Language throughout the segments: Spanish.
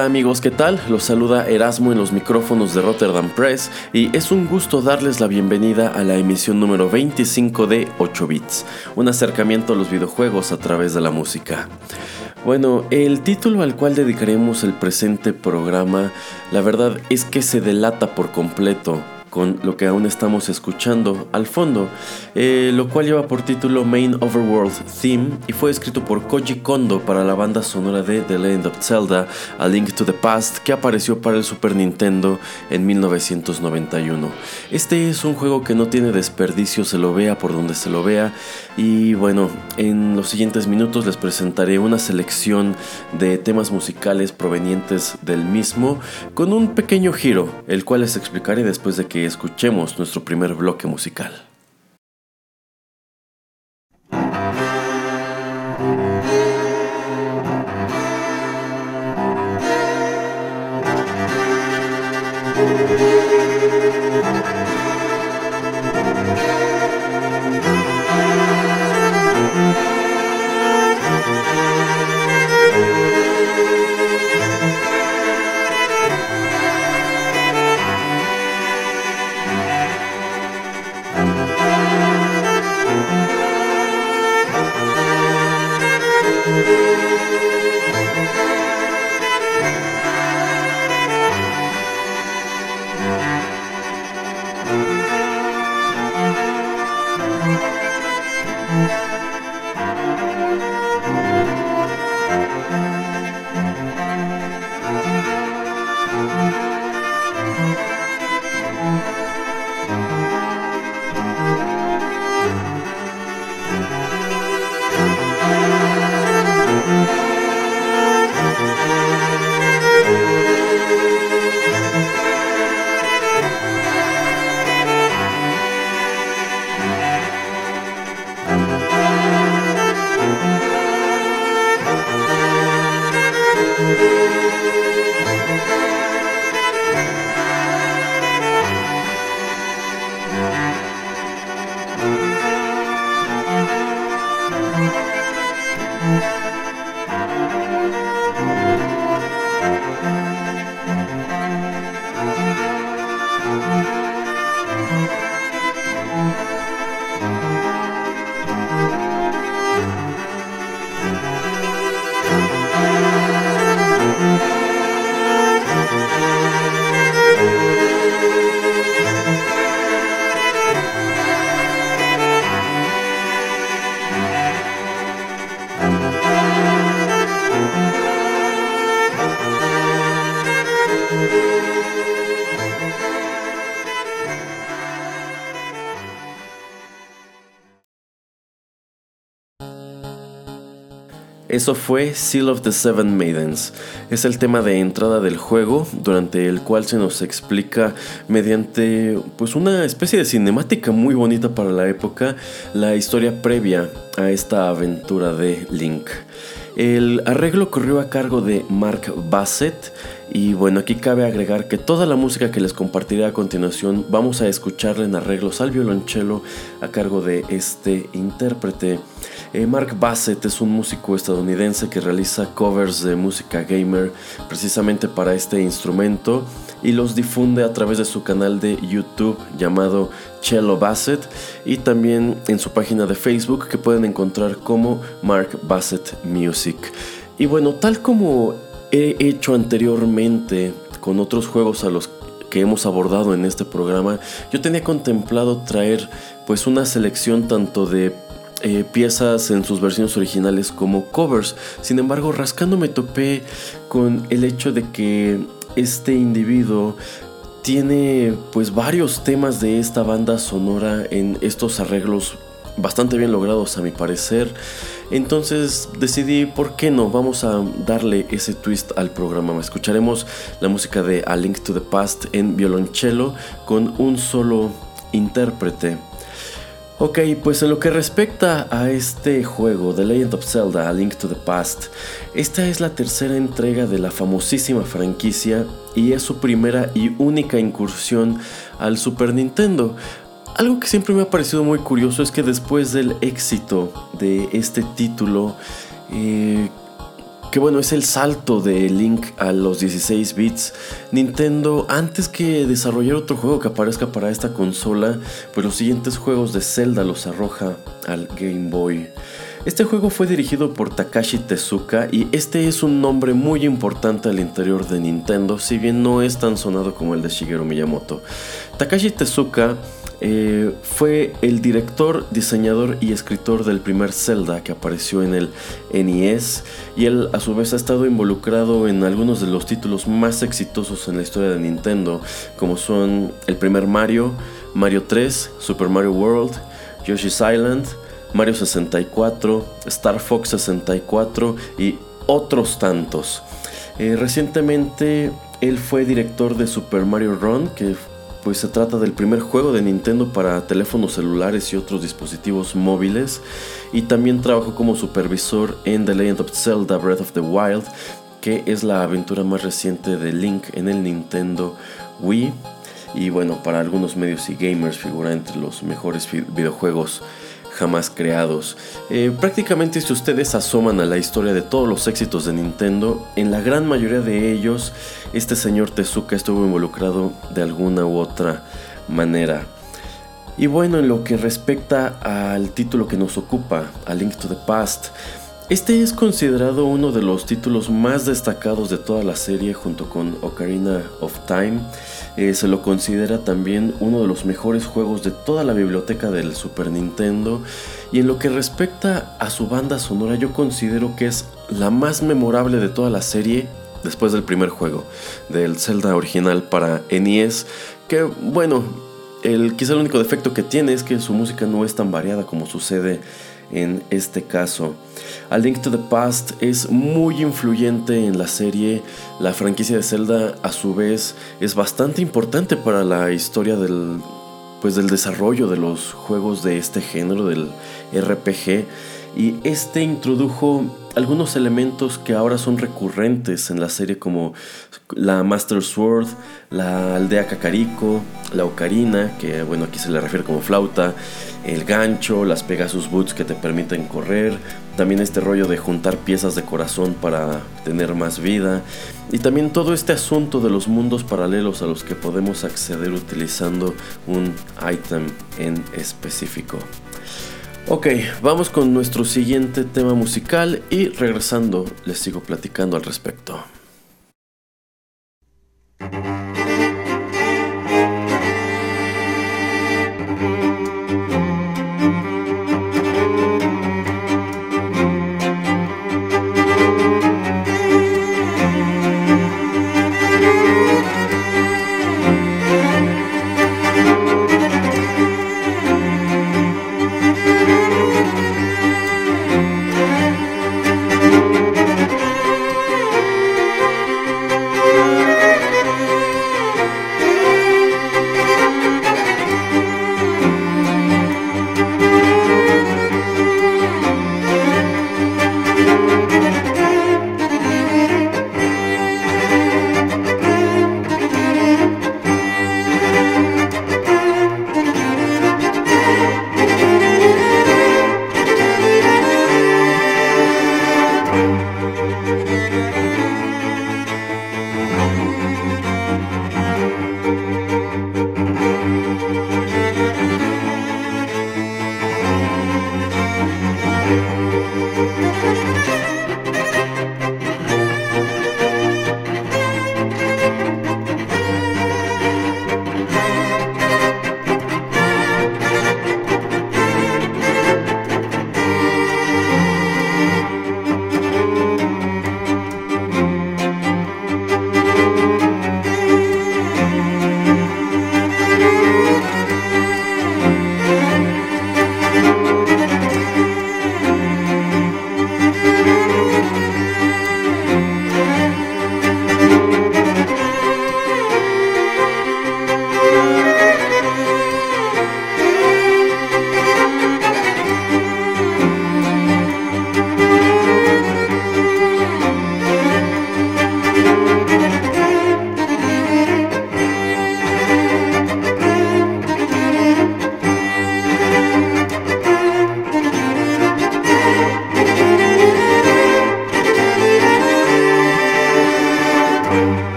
Hola amigos, ¿qué tal? Los saluda Erasmo en los micrófonos de Rotterdam Press y es un gusto darles la bienvenida a la emisión número 25 de 8 bits, un acercamiento a los videojuegos a través de la música. Bueno, el título al cual dedicaremos el presente programa, la verdad es que se delata por completo con lo que aún estamos escuchando al fondo, eh, lo cual lleva por título Main Overworld Theme y fue escrito por Koji Kondo para la banda sonora de The Legend of Zelda, A Link to the Past, que apareció para el Super Nintendo en 1991. Este es un juego que no tiene desperdicio, se lo vea por donde se lo vea, y bueno, en los siguientes minutos les presentaré una selección de temas musicales provenientes del mismo, con un pequeño giro, el cual les explicaré después de que escuchemos nuestro primer bloque musical. Eso fue Seal of the Seven Maidens. Es el tema de entrada del juego, durante el cual se nos explica mediante pues una especie de cinemática muy bonita para la época la historia previa a esta aventura de Link. El arreglo corrió a cargo de Mark Bassett y bueno, aquí cabe agregar que toda la música que les compartiré a continuación vamos a escucharla en arreglos al violonchelo a cargo de este intérprete. Eh, Mark Bassett es un músico estadounidense que realiza covers de música gamer precisamente para este instrumento y los difunde a través de su canal de YouTube llamado Cello Bassett y también en su página de Facebook que pueden encontrar como Mark Bassett Music. Y bueno, tal como he hecho anteriormente con otros juegos a los que hemos abordado en este programa, yo tenía contemplado traer pues una selección tanto de eh, piezas en sus versiones originales como covers. Sin embargo, rascando me topé con el hecho de que este individuo tiene pues varios temas de esta banda sonora en estos arreglos bastante bien logrados a mi parecer. Entonces decidí, ¿por qué no? Vamos a darle ese twist al programa. Escucharemos la música de A Link to the Past en violonchelo con un solo intérprete. Ok, pues en lo que respecta a este juego, The Legend of Zelda, A Link to the Past, esta es la tercera entrega de la famosísima franquicia y es su primera y única incursión al Super Nintendo. Algo que siempre me ha parecido muy curioso es que después del éxito de este título, eh, que bueno, es el salto de Link a los 16 bits. Nintendo, antes que desarrollar otro juego que aparezca para esta consola, pues los siguientes juegos de Zelda los arroja al Game Boy. Este juego fue dirigido por Takashi Tezuka y este es un nombre muy importante al interior de Nintendo, si bien no es tan sonado como el de Shigeru Miyamoto. Takashi Tezuka eh, fue el director, diseñador y escritor del primer Zelda que apareció en el NES y él a su vez ha estado involucrado en algunos de los títulos más exitosos en la historia de Nintendo como son el primer Mario, Mario 3, Super Mario World, Yoshi's Island, Mario 64, Star Fox 64 y otros tantos. Eh, recientemente él fue director de Super Mario Run, que pues se trata del primer juego de Nintendo para teléfonos celulares y otros dispositivos móviles. Y también trabajó como supervisor en The Legend of Zelda Breath of the Wild, que es la aventura más reciente de Link en el Nintendo Wii. Y bueno, para algunos medios y gamers figura entre los mejores videojuegos jamás creados. Eh, prácticamente si ustedes asoman a la historia de todos los éxitos de Nintendo, en la gran mayoría de ellos este señor Tezuka estuvo involucrado de alguna u otra manera. Y bueno, en lo que respecta al título que nos ocupa, A Link to the Past, este es considerado uno de los títulos más destacados de toda la serie junto con Ocarina of Time. Eh, se lo considera también uno de los mejores juegos de toda la biblioteca del Super Nintendo. Y en lo que respecta a su banda sonora, yo considero que es la más memorable de toda la serie después del primer juego, del Zelda original para NES. Que bueno, el, quizá el único defecto que tiene es que su música no es tan variada como sucede en este caso. A Link to the Past es muy influyente en la serie. La franquicia de Zelda a su vez es bastante importante para la historia del pues del desarrollo de los juegos de este género del RPG y este introdujo algunos elementos que ahora son recurrentes en la serie como la Master Sword, la aldea Kakariko, la ocarina, que bueno aquí se le refiere como flauta, el gancho, las Pegasus Boots que te permiten correr, también este rollo de juntar piezas de corazón para tener más vida y también todo este asunto de los mundos paralelos a los que podemos acceder utilizando un item en específico. Ok, vamos con nuestro siguiente tema musical y regresando les sigo platicando al respecto.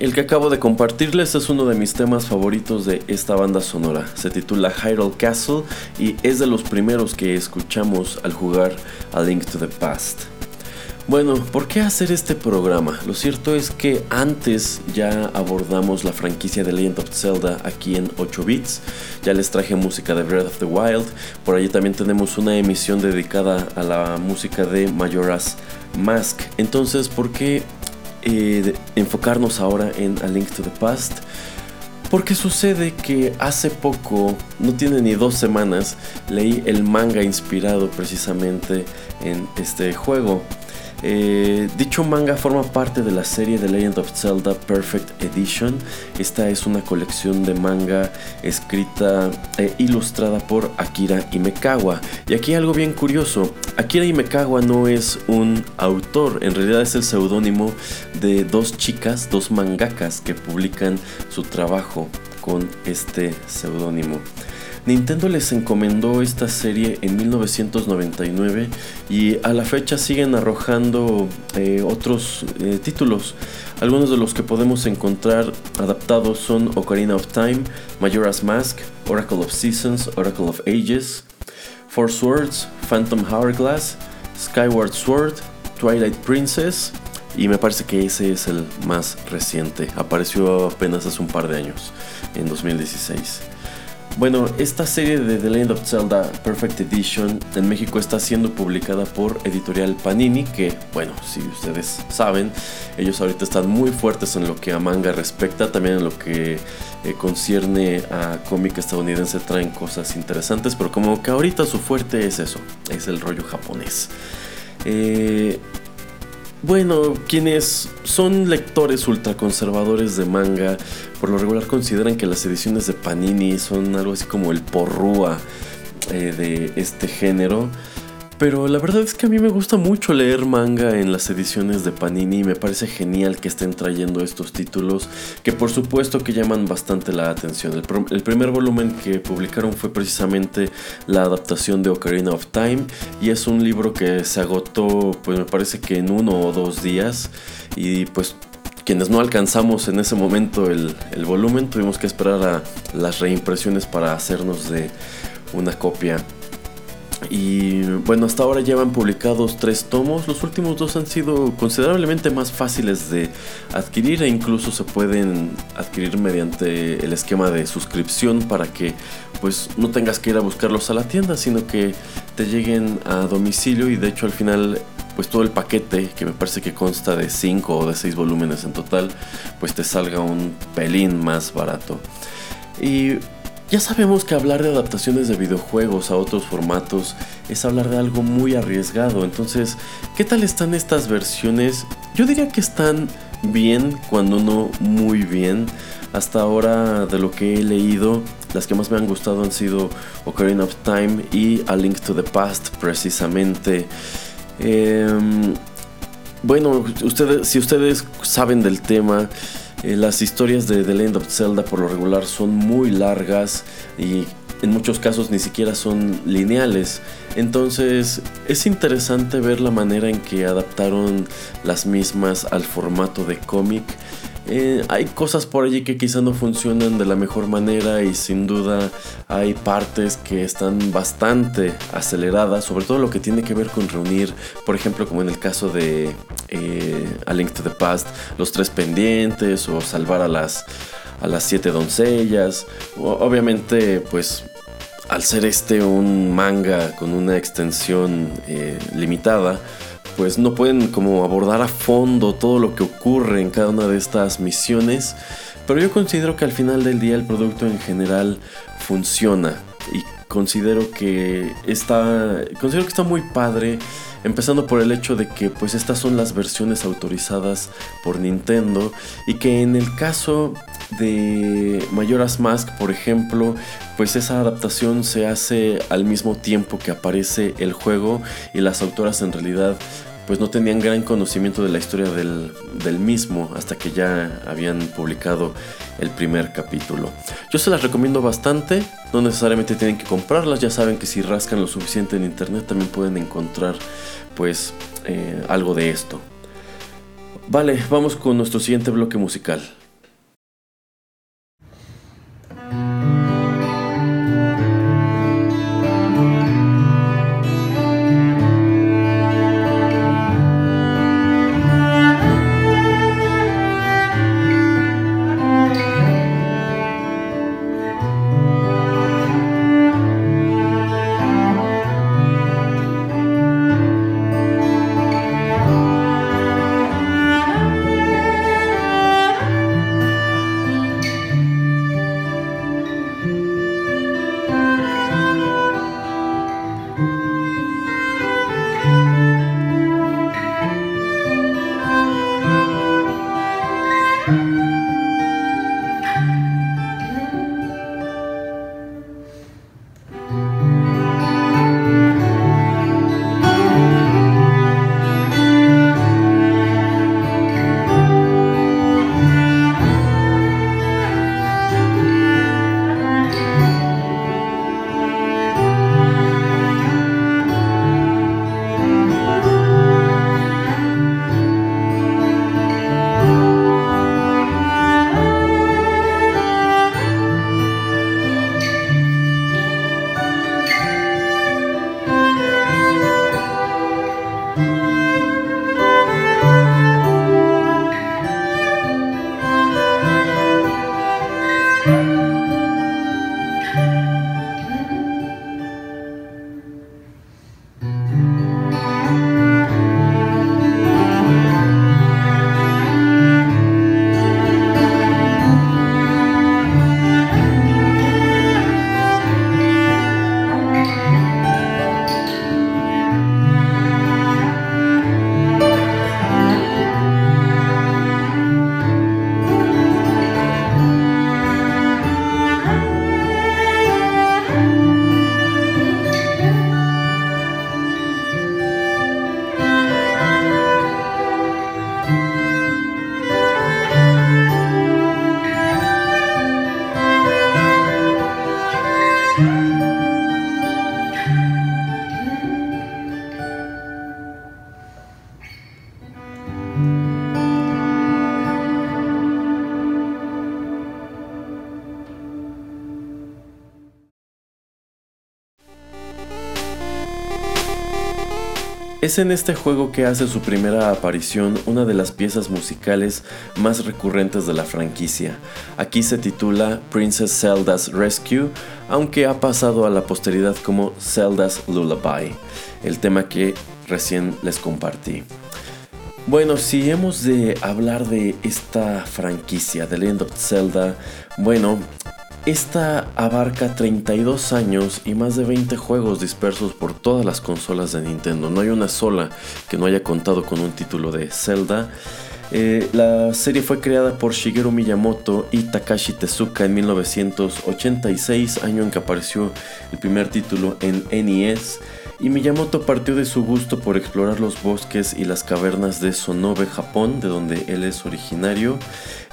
El que acabo de compartirles es uno de mis temas favoritos de esta banda sonora. Se titula Hyrule Castle y es de los primeros que escuchamos al jugar A Link to the Past. Bueno, ¿por qué hacer este programa? Lo cierto es que antes ya abordamos la franquicia de Legend of Zelda aquí en 8 bits. Ya les traje música de Breath of the Wild. Por allí también tenemos una emisión dedicada a la música de Majora's Mask. Entonces, ¿por qué eh, enfocarnos ahora en A Link to the Past. Porque sucede que hace poco, no tiene ni dos semanas, leí el manga inspirado precisamente en este juego. Eh, dicho manga forma parte de la serie The Legend of Zelda Perfect Edition. Esta es una colección de manga escrita e ilustrada por Akira Imekawa. Y aquí algo bien curioso, Akira Imekawa no es un autor, en realidad es el seudónimo de dos chicas, dos mangakas que publican su trabajo con este seudónimo. Nintendo les encomendó esta serie en 1999 y a la fecha siguen arrojando eh, otros eh, títulos. Algunos de los que podemos encontrar adaptados son Ocarina of Time, Majora's Mask, Oracle of Seasons, Oracle of Ages, Four Swords, Phantom Hourglass, Skyward Sword, Twilight Princess y me parece que ese es el más reciente. Apareció apenas hace un par de años, en 2016. Bueno, esta serie de The Legend of Zelda Perfect Edition en México está siendo publicada por Editorial Panini, que, bueno, si ustedes saben, ellos ahorita están muy fuertes en lo que a manga respecta, también en lo que eh, concierne a cómic estadounidense traen cosas interesantes, pero como que ahorita su fuerte es eso, es el rollo japonés. Eh, bueno, quienes son lectores ultraconservadores de manga, por lo regular consideran que las ediciones de Panini son algo así como el porrúa eh, de este género. Pero la verdad es que a mí me gusta mucho leer manga en las ediciones de Panini y me parece genial que estén trayendo estos títulos que por supuesto que llaman bastante la atención. El, primer volumen que publicaron fue precisamente la adaptación de Ocarina of Time y es un libro que se agotó pues me parece que en uno o dos días y pues quienes no alcanzamos en ese momento el, volumen tuvimos que esperar a las reimpresiones para hacernos de una copia y bueno, hasta ahora llevan publicados tres tomos. Los últimos dos han sido considerablemente más fáciles de adquirir e incluso se pueden adquirir mediante el esquema de suscripción para que pues no tengas que ir a buscarlos a la tienda, sino que te lleguen a domicilio y de hecho al final pues todo el paquete, que me parece que consta de 5 o de 6 volúmenes en total, pues te salga un pelín más barato. Y ya sabemos que hablar de adaptaciones de videojuegos a otros formatos es hablar de algo muy arriesgado, entonces, ¿qué tal están estas versiones? Yo diría que están bien, cuando no muy bien. Hasta ahora, de lo que he leído, las que más me han gustado han sido Ocarina of Time y A Link to the Past, precisamente. Em, bueno, ustedes, si ustedes saben del tema, eh, las historias de The Legend of Zelda por lo regular son muy largas y en muchos casos ni siquiera son lineales. Entonces es interesante ver la manera en que adaptaron las mismas al formato de cómic eh, hay cosas por allí que quizá no funcionan de la mejor manera y sin duda hay partes que están bastante aceleradas, sobre todo lo que tiene que ver con reunir, por ejemplo, como en el caso de eh, A Link to the Past, los tres pendientes o salvar a las, a las siete doncellas. obviamente, pues al ser este un manga con una extensión eh, limitada, pues no pueden como abordar a fondo todo lo que ocurre en cada una de estas misiones, pero yo considero que al final del día el producto en general funciona y considero que está considero que está muy padre empezando por el hecho de que pues estas son las versiones autorizadas por Nintendo y que en el caso de Majora's Mask, por ejemplo, pues esa adaptación se hace al mismo tiempo que aparece el juego y las autoras en realidad pues no tenían gran conocimiento de la historia del, mismo hasta que ya habían publicado el primer capítulo. Yo se las recomiendo bastante, no necesariamente tienen que comprarlas, ya saben que si rascan lo suficiente en internet también pueden encontrar pues eh, algo de esto. Vale, vamos con nuestro siguiente bloque musical. Es en este juego que hace su primera aparición una de las piezas musicales más recurrentes de la franquicia. Aquí se titula Princess Zelda's Rescue, aunque ha pasado a la posteridad como Zelda's Lullaby, el tema que recién les compartí. Bueno, si hemos de hablar de esta franquicia, The Legend of Zelda, bueno, esta abarca 32 años y más de 20 juegos dispersos por todas las consolas de Nintendo. No hay una sola que no haya contado con un título de Zelda. Eh, la serie fue creada por Shigeru Miyamoto y Takashi Tezuka en 1986, año en que apareció el primer título en NES y Miyamoto partió de su gusto por explorar los bosques y las cavernas de Sonobe, Japón, de donde él es originario.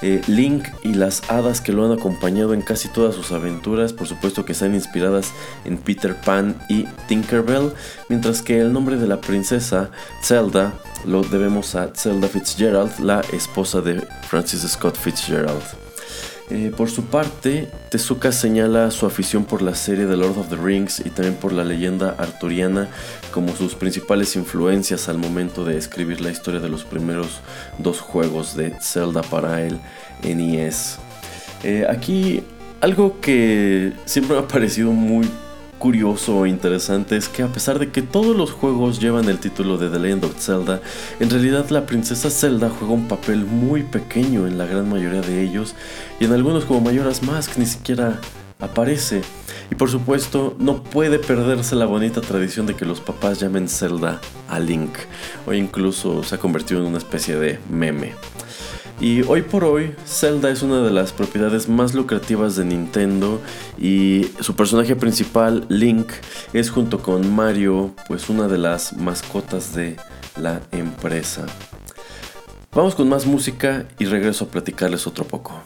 Eh, Link y las hadas que lo han acompañado en casi todas sus aventuras, por supuesto que están inspiradas en Peter Pan y Tinkerbell, mientras que el nombre de la princesa, Zelda, lo debemos a Zelda Fitzgerald, la esposa de Francis Scott Fitzgerald. Eh, por su parte, Tezuka señala su afición por la serie The Lord of the Rings y también por la leyenda arturiana como sus principales influencias al momento de escribir la historia de los primeros dos juegos de Zelda para el NES. Eh, aquí algo que siempre me ha parecido muy curioso e interesante es que a pesar de que todos los juegos llevan el título de The Legend of Zelda, en realidad la princesa Zelda juega un papel muy pequeño en la gran mayoría de ellos y en algunos como Majora's Mask ni siquiera aparece. Y por supuesto, no puede perderse la bonita tradición de que los papás llamen Zelda a Link, o incluso se ha convertido en una especie de meme. Y hoy por hoy, Zelda es una de las propiedades más lucrativas de Nintendo y su personaje principal, Link, es junto con Mario, pues una de las mascotas de la empresa. Vamos con más música y regreso a platicarles otro poco.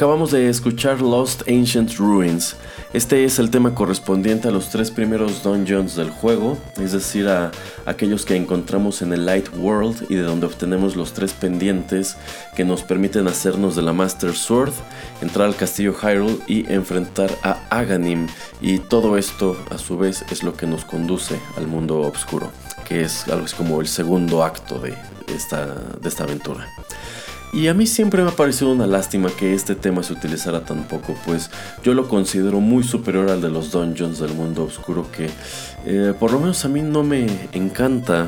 Acabamos de escuchar Lost Ancient Ruins. Este es el tema correspondiente a los tres primeros dungeons del juego, es decir, a aquellos que encontramos en el Light World y de donde obtenemos los tres pendientes que nos permiten hacernos de la Master Sword, entrar al castillo Hyrule y enfrentar a Aganim. Y todo esto, a su vez, es lo que nos conduce al mundo oscuro, que es algo así como el segundo acto de esta, de esta aventura. Y a mí siempre me ha parecido una lástima que este tema se utilizara tan poco, pues yo lo considero muy superior al de los dungeons del mundo oscuro que eh, por lo menos a mí no me encanta.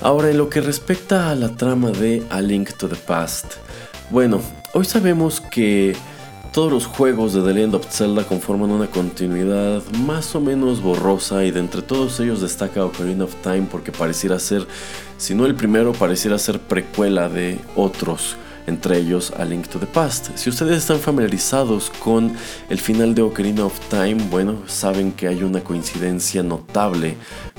Ahora, en lo que respecta a la trama de A Link to the Past, bueno, hoy sabemos que Todos los juegos de The Legend of Zelda conforman una continuidad más o menos borrosa y de entre todos ellos destaca Ocarina of Time porque pareciera ser, si no el primero, pareciera ser precuela de otros entre ellos A Link to the Past. Si ustedes están familiarizados con el final de Ocarina of Time, bueno, saben que hay una coincidencia notable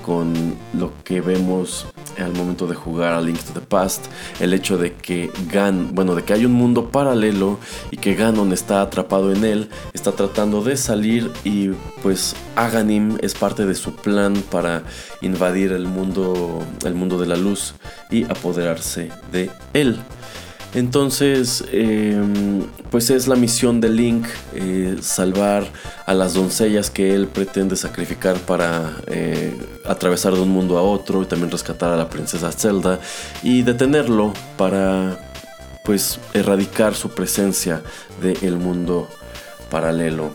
con lo que vemos al momento de jugar a Link to the Past, el hecho de que Gan, bueno, de que hay un mundo paralelo y que Ganon está atrapado en él, está tratando de salir y pues Aganim es parte de su plan para invadir el mundo, el mundo de la luz y apoderarse de él. Entonces, em, pues es la misión de Link eh, salvar a las doncellas que él pretende sacrificar para eh, atravesar de un mundo a otro y también rescatar a la princesa Zelda y detenerlo para pues erradicar su presencia del mundo paralelo.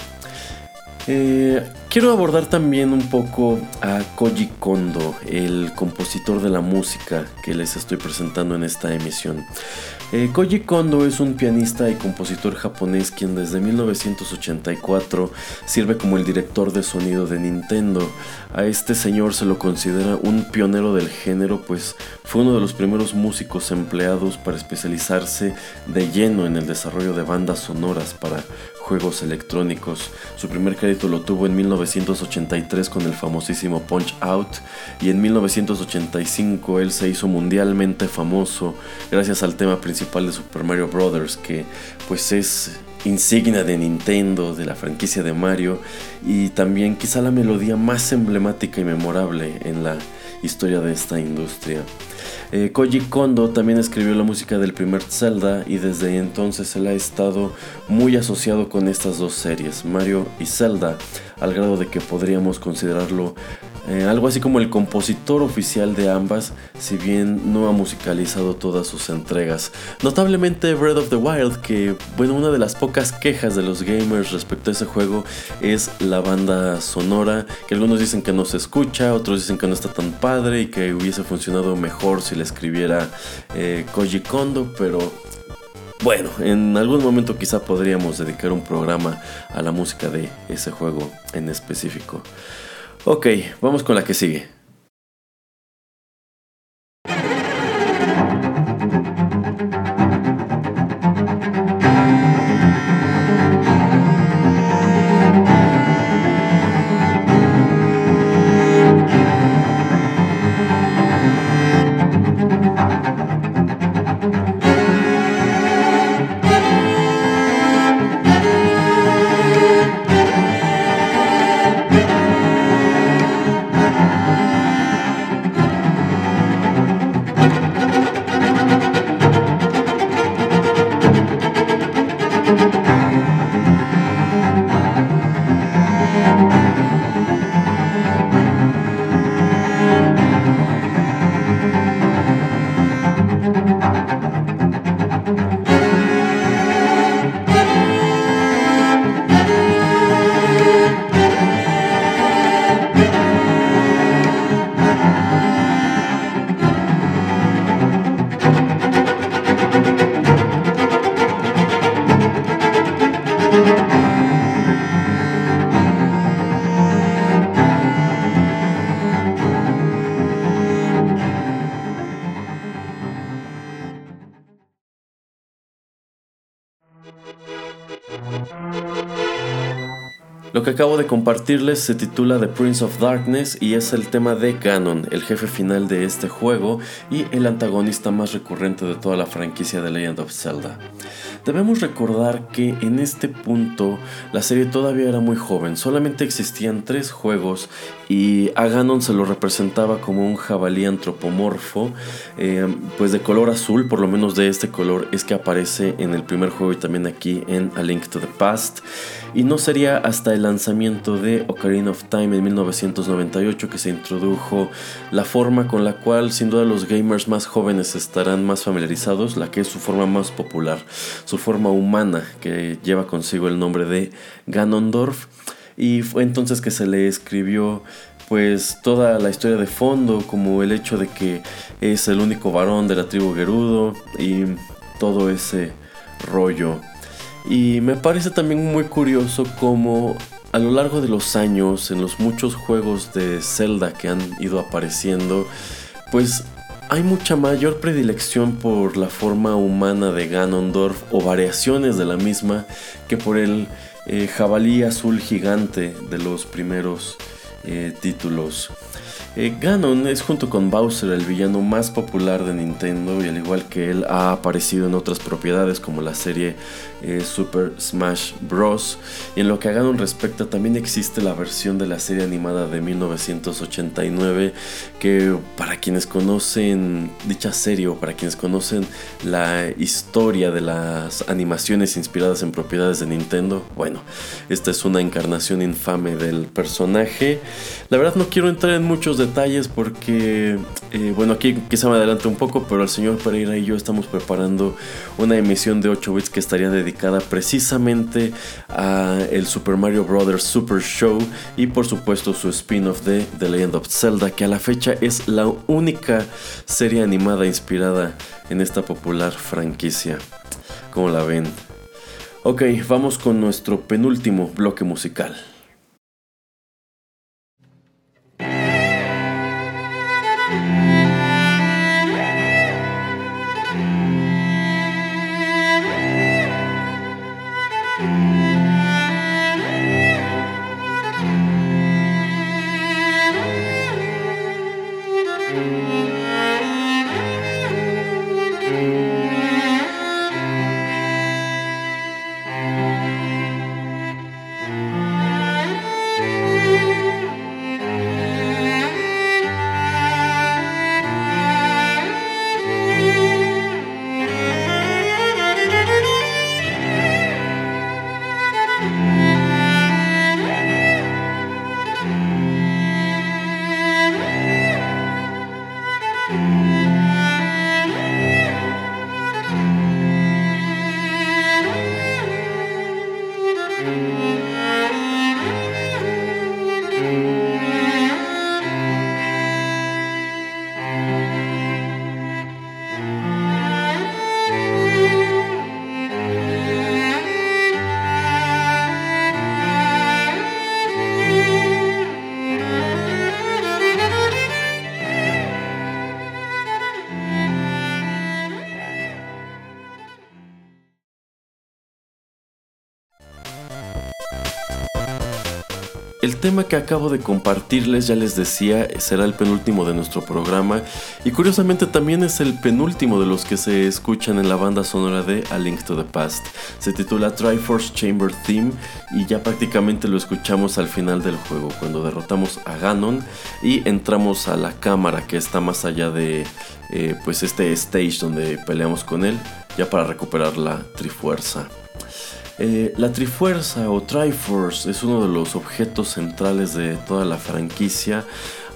Eh, quiero abordar también un poco a Koji Kondo, el compositor de la música que les estoy presentando en esta emisión. Eh, Koji Kondo es un pianista y compositor japonés quien desde 1984 sirve como el director de sonido de Nintendo. A este señor se lo considera un pionero del género pues fue uno de los primeros músicos empleados para especializarse de lleno en el desarrollo de bandas sonoras para juegos electrónicos. Su primer crédito lo tuvo en 1983 con el famosísimo Punch Out y en 1985 él se hizo mundialmente famoso gracias al tema principal de Super Mario Bros. que pues es insignia de Nintendo, de la franquicia de Mario y también quizá la melodía más emblemática y memorable en la historia de esta industria. Eh, Koji Kondo también escribió la música del primer Zelda y desde entonces él ha estado muy asociado con estas dos series, Mario y Zelda, al grado de que podríamos considerarlo eh, algo así como el compositor oficial de ambas, si bien no ha musicalizado todas sus entregas. Notablemente Breath of the Wild, que bueno, una de las pocas quejas de los gamers respecto a ese juego es la banda sonora, que algunos dicen que no se escucha, otros dicen que no está tan padre y que hubiese funcionado mejor si le escribiera eh, Koji Kondo, pero bueno, en algún momento quizá podríamos dedicar un programa a la música de ese juego en específico. Ok, vamos con la que sigue. Lo que acabo de compartirles se titula The Prince of Darkness y es el tema de Ganon, el jefe final de este juego y el antagonista más recurrente de toda la franquicia de Legend of Zelda. Debemos recordar que en este punto la serie todavía era muy joven, solamente existían tres juegos y a Ganon se lo representaba como un jabalí antropomorfo, eh, pues de color azul, por lo menos de este color es que aparece en el primer juego y también aquí en A Link to the Past. Y no sería hasta el lanzamiento de Ocarina of Time en 1998 que se introdujo la forma con la cual sin duda los gamers más jóvenes estarán más familiarizados, la que es su forma más popular su forma humana que lleva consigo el nombre de Ganondorf y fue entonces que se le escribió pues toda la historia de fondo como el hecho de que es el único varón de la tribu Gerudo y todo ese rollo. Y me parece también muy curioso cómo a lo largo de los años, en los muchos juegos de Zelda que han ido apareciendo, pues hay mucha mayor predilección por la forma humana de Ganondorf o variaciones de la misma que por el eh, jabalí azul gigante de los primeros eh, títulos. Eh, Ganon es junto con Bowser el villano más popular de Nintendo y al igual que él ha aparecido en otras propiedades como la serie eh, Super Smash Bros. Y en lo que a Ganon respecta también existe la versión de la serie animada de 1989 que para quienes conocen dicha serie o para quienes conocen la historia de las animaciones inspiradas en propiedades de Nintendo, bueno, esta es una encarnación infame del personaje. La verdad no quiero entrar en muchos detalles porque, eh, bueno, aquí quizá me adelante un poco, pero el señor Pereira y yo estamos preparando una emisión de 8 bits que estaría dedicada precisamente a el Super Mario Bros. Super Show y por supuesto su spin-off de The Legend of Zelda, que a la fecha es la única serie animada inspirada en esta popular franquicia. como la ven? Ok, vamos con nuestro penúltimo bloque musical. El tema que acabo de compartirles, ya les decía, será el penúltimo de nuestro programa y curiosamente también es el penúltimo de los que se escuchan en la banda sonora de A Link to the Past. Se titula Triforce Chamber Theme y ya prácticamente lo escuchamos al final del juego, cuando derrotamos a Ganon y entramos a la cámara que está más allá de eh, pues este stage donde peleamos con él, ya para recuperar la Trifuerza. Eh, la Trifuerza o Triforce es uno de los objetos centrales de toda la franquicia,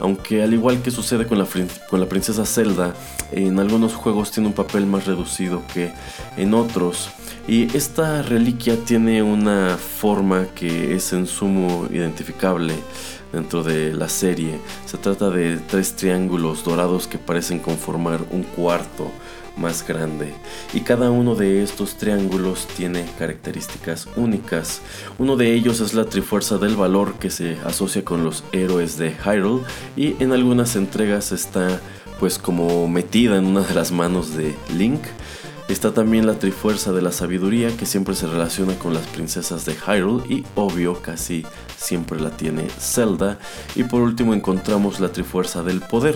aunque al igual que sucede con la, con la princesa Zelda, en algunos juegos tiene un papel más reducido que en otros. Y esta reliquia tiene una forma que es en sumo identificable dentro de la serie. Se trata de tres triángulos dorados que parecen conformar un cuarto más grande y cada uno de estos triángulos tiene características únicas. Uno de ellos es la Trifuerza del Valor que se asocia con los héroes de Hyrule y en algunas entregas está pues como metida en una de las manos de Link. Está también la Trifuerza de la Sabiduría que siempre se relaciona con las princesas de Hyrule y obvio casi siempre la tiene Zelda. Y por último encontramos la Trifuerza del Poder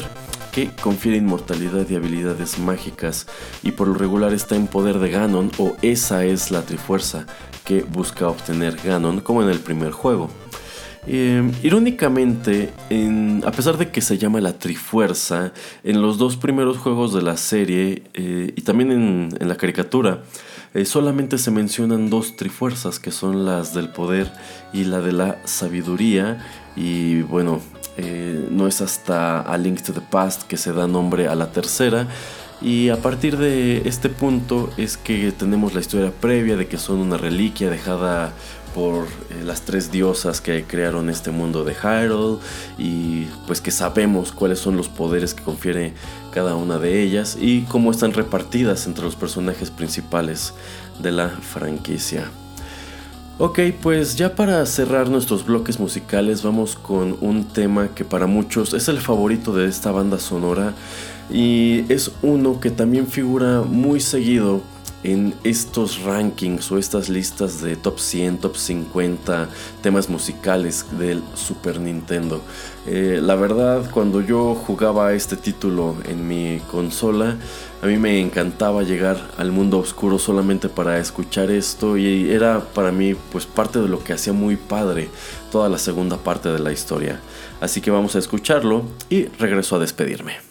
que confiere inmortalidad y habilidades mágicas y por lo regular está en poder de Ganon o esa es la trifuerza que busca obtener Ganon como en el primer juego. Em, irónicamente, a pesar de que se llama la Trifuerza, en los dos primeros juegos de la serie eh, y también en, la caricatura, eh, solamente se mencionan dos Trifuerzas, que son las del poder y la de la sabiduría. Y bueno, eh, no es hasta A Link to the Past que se da nombre a la tercera. Y a partir de este punto es que tenemos la historia previa de que son una reliquia dejada por eh, las tres diosas que crearon este mundo de Hyrule y pues que sabemos cuáles son los poderes que confiere cada una de ellas y cómo están repartidas entre los personajes principales de la franquicia. Ok, pues ya para cerrar nuestros bloques musicales vamos con un tema que para muchos es el favorito de esta banda sonora y es uno que también figura muy seguido en estos rankings o estas listas de top 100, top 50 temas musicales del Super Nintendo. Eh, la verdad, cuando yo jugaba este título en mi consola, a mí me encantaba llegar al mundo oscuro solamente para escuchar esto y era para mí pues parte de lo que hacía muy padre toda la segunda parte de la historia. Así que vamos a escucharlo y regreso a despedirme.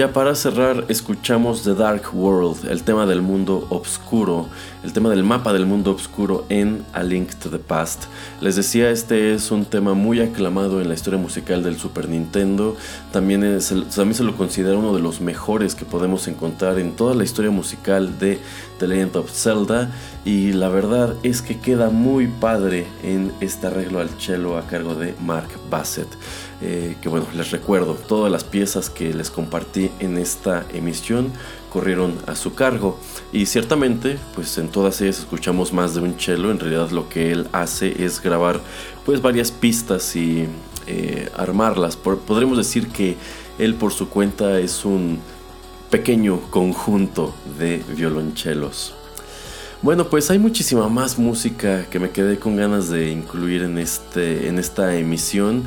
Ya para cerrar, escuchamos The Dark World, el tema del mundo oscuro, el tema del mapa del mundo oscuro en A Link to the Past. Les decía, este es un tema muy aclamado en la historia musical del Super Nintendo. También, es, se lo considera uno de los mejores que podemos encontrar en toda la historia musical de The Legend of Zelda. Y la verdad es que queda muy padre en este arreglo al cello a cargo de Mark Bassett. Eh, que bueno, les recuerdo, todas las piezas que les compartí en esta emisión corrieron a su cargo y ciertamente pues en todas ellas escuchamos más de un cello, en realidad lo que él hace es grabar pues varias pistas y eh, armarlas, podremos decir que él por su cuenta es un pequeño conjunto de violonchelos. Bueno, pues hay muchísima más música que me quedé con ganas de incluir en, este, en esta emisión.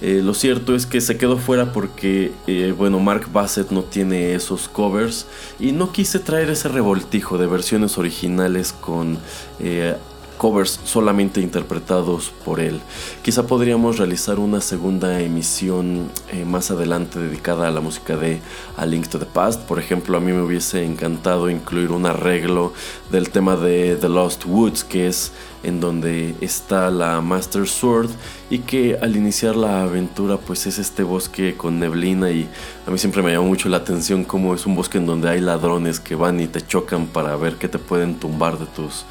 Eh, lo cierto es que se quedó fuera porque, eh, bueno, Mark Bassett no tiene esos covers y no quise traer ese revoltijo de versiones originales con eh, covers solamente interpretados por él. Quizá podríamos realizar una segunda emisión más adelante dedicada a la música de A Link to the Past. Por ejemplo, a mí me hubiese encantado incluir un arreglo del tema de The Lost Woods, que es en donde está la Master Sword y que al iniciar la aventura pues es este bosque con neblina y a mí siempre me llama mucho la atención cómo es un bosque en donde hay ladrones que van y te chocan para ver qué te pueden tumbar de tus,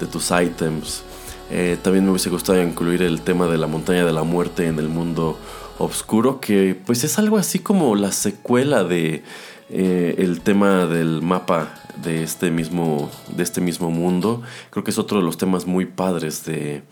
de tus items. Eh, también me hubiese gustado incluir el tema de la montaña de la muerte en el mundo oscuro que pues es algo así como la secuela de eh, tema del mapa de este mismo, de este mismo mundo. Creo que es otro de los temas muy padres de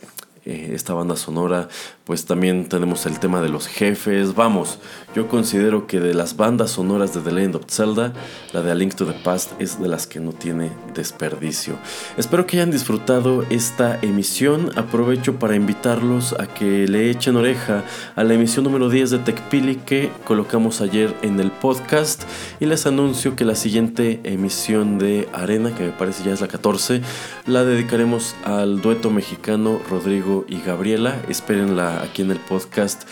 eh, esta banda sonora, pues también tenemos el tema de los jefes. Vamos, yo considero que de las bandas sonoras de The Legend of Zelda, la de A Link to the Past es de las que no tiene desperdicio. Espero que hayan disfrutado esta emisión. Aprovecho para invitarlos a que le echen oreja a la emisión número 10 de TechPili que colocamos ayer en el podcast y les anuncio que la siguiente emisión de Arena, que me parece ya es la 14, la dedicaremos al dueto mexicano Rodrigo y Gabriela. Espérenla aquí en el podcast.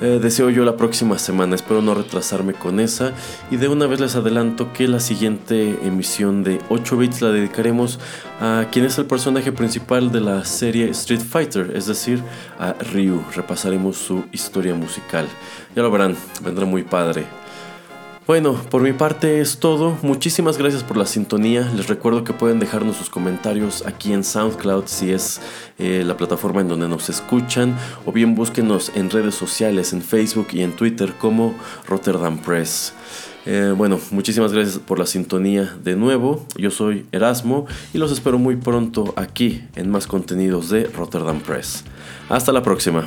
Eh, deseo yo la próxima semana, espero no retrasarme con esa y de una vez les adelanto que la siguiente emisión de 8 bits la dedicaremos a quien es el personaje principal de la serie Street Fighter, es decir, a Ryu. Repasaremos su historia musical. Ya lo verán, vendrá muy padre. Bueno, por mi parte es todo. Muchísimas gracias por la sintonía. Les recuerdo que pueden dejarnos sus comentarios aquí en SoundCloud si es eh, la plataforma en donde nos escuchan o bien búsquenos en redes sociales, en Facebook y en Twitter como Rotterdam Press. Eh, bueno, muchísimas gracias por la sintonía de nuevo. Yo soy Erasmo y los espero muy pronto aquí en más contenidos de Rotterdam Press. Hasta la próxima.